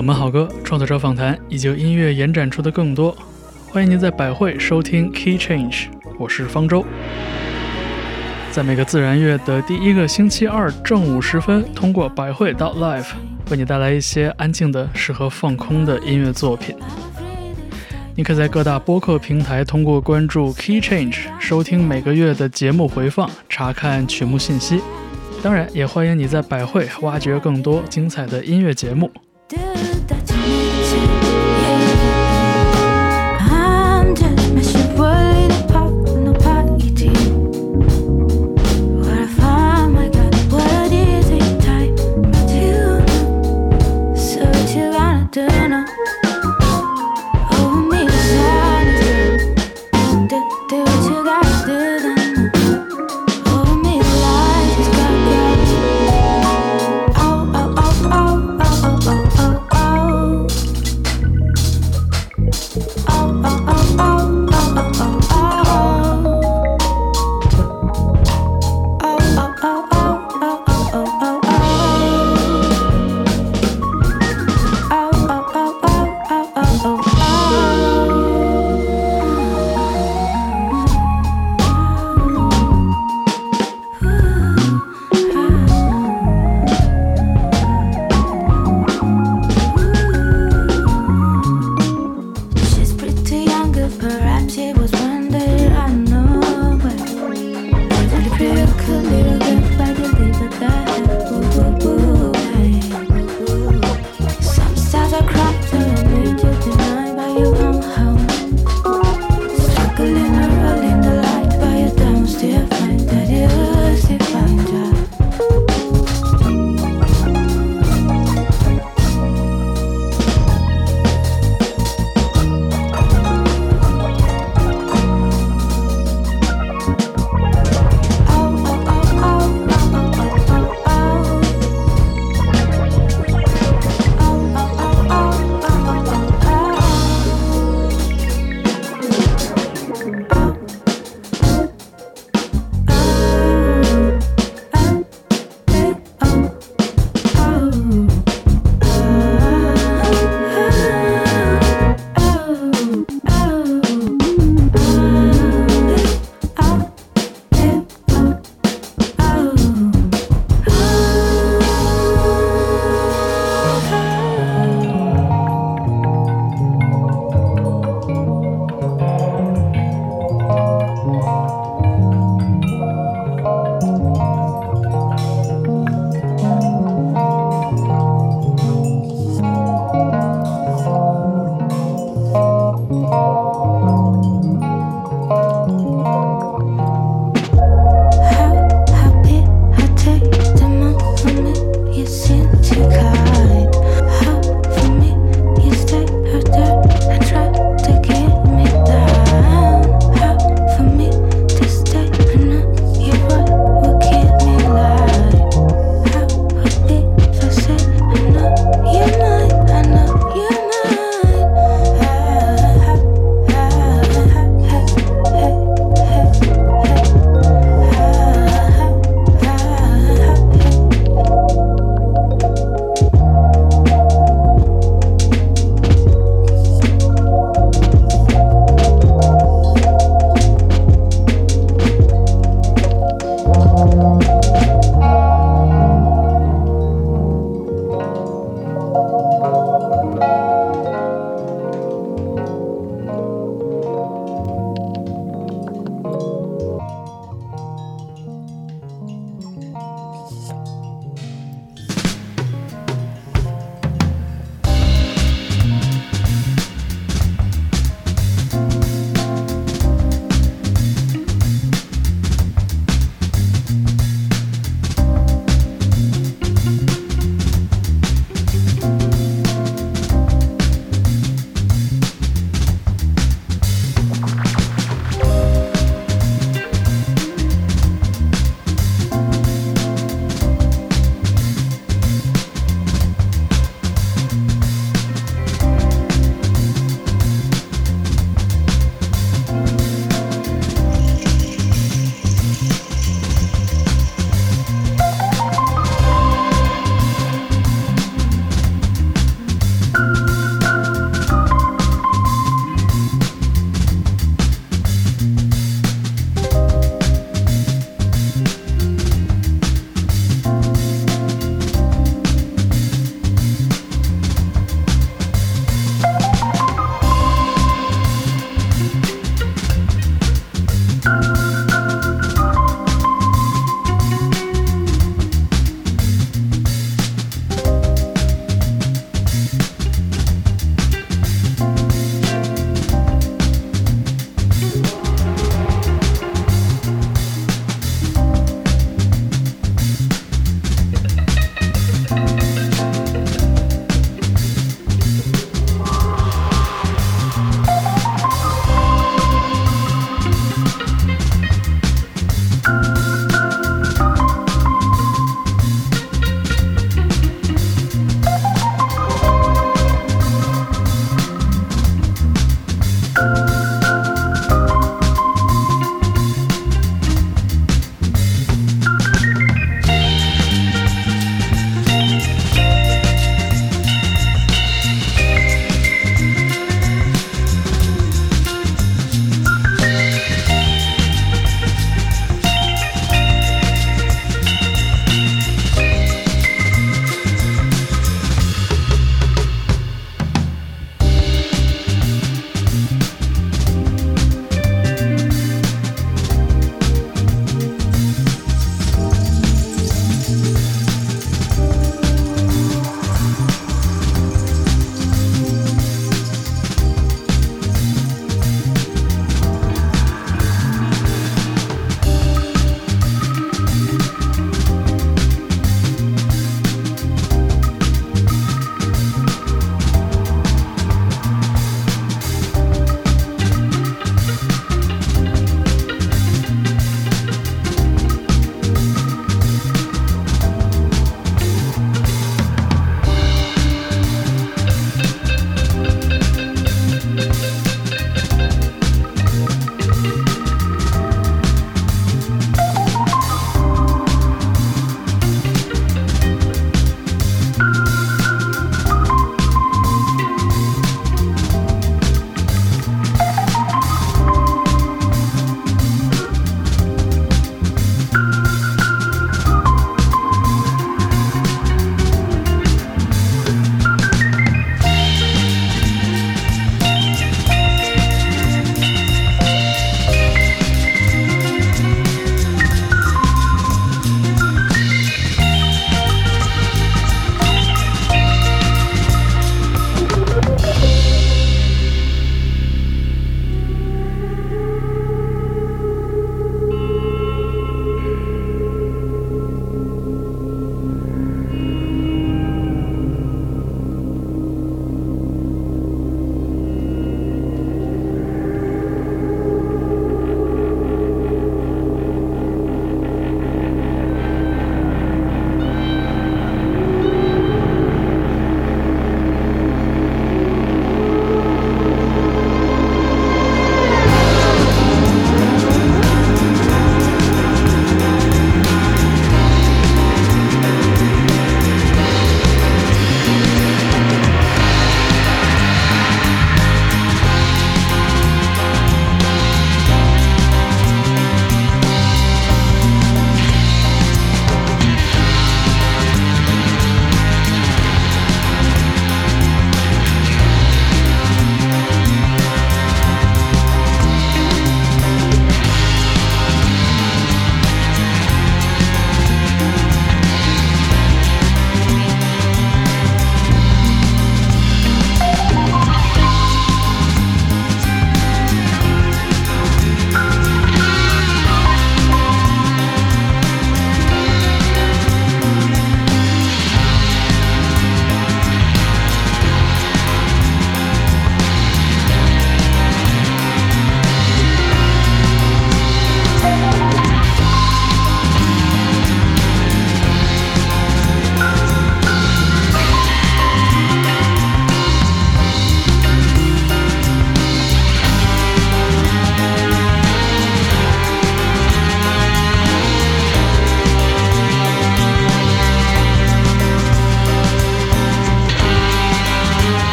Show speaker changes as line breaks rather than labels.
冷门好歌、创作者访谈以及音乐延展出的更多。欢迎您在百汇收听 Key Change，我是方舟。在每个自然月的第一个星期二正午时分，通过百汇到 Live 为你带来一些安静的、适合放空的音乐作品。你可在各大播客平台通过关注 Key Change 收听每个月的节目回放，查看曲目信息。当然，也欢迎你在百汇挖掘更多精彩的音乐节目。
do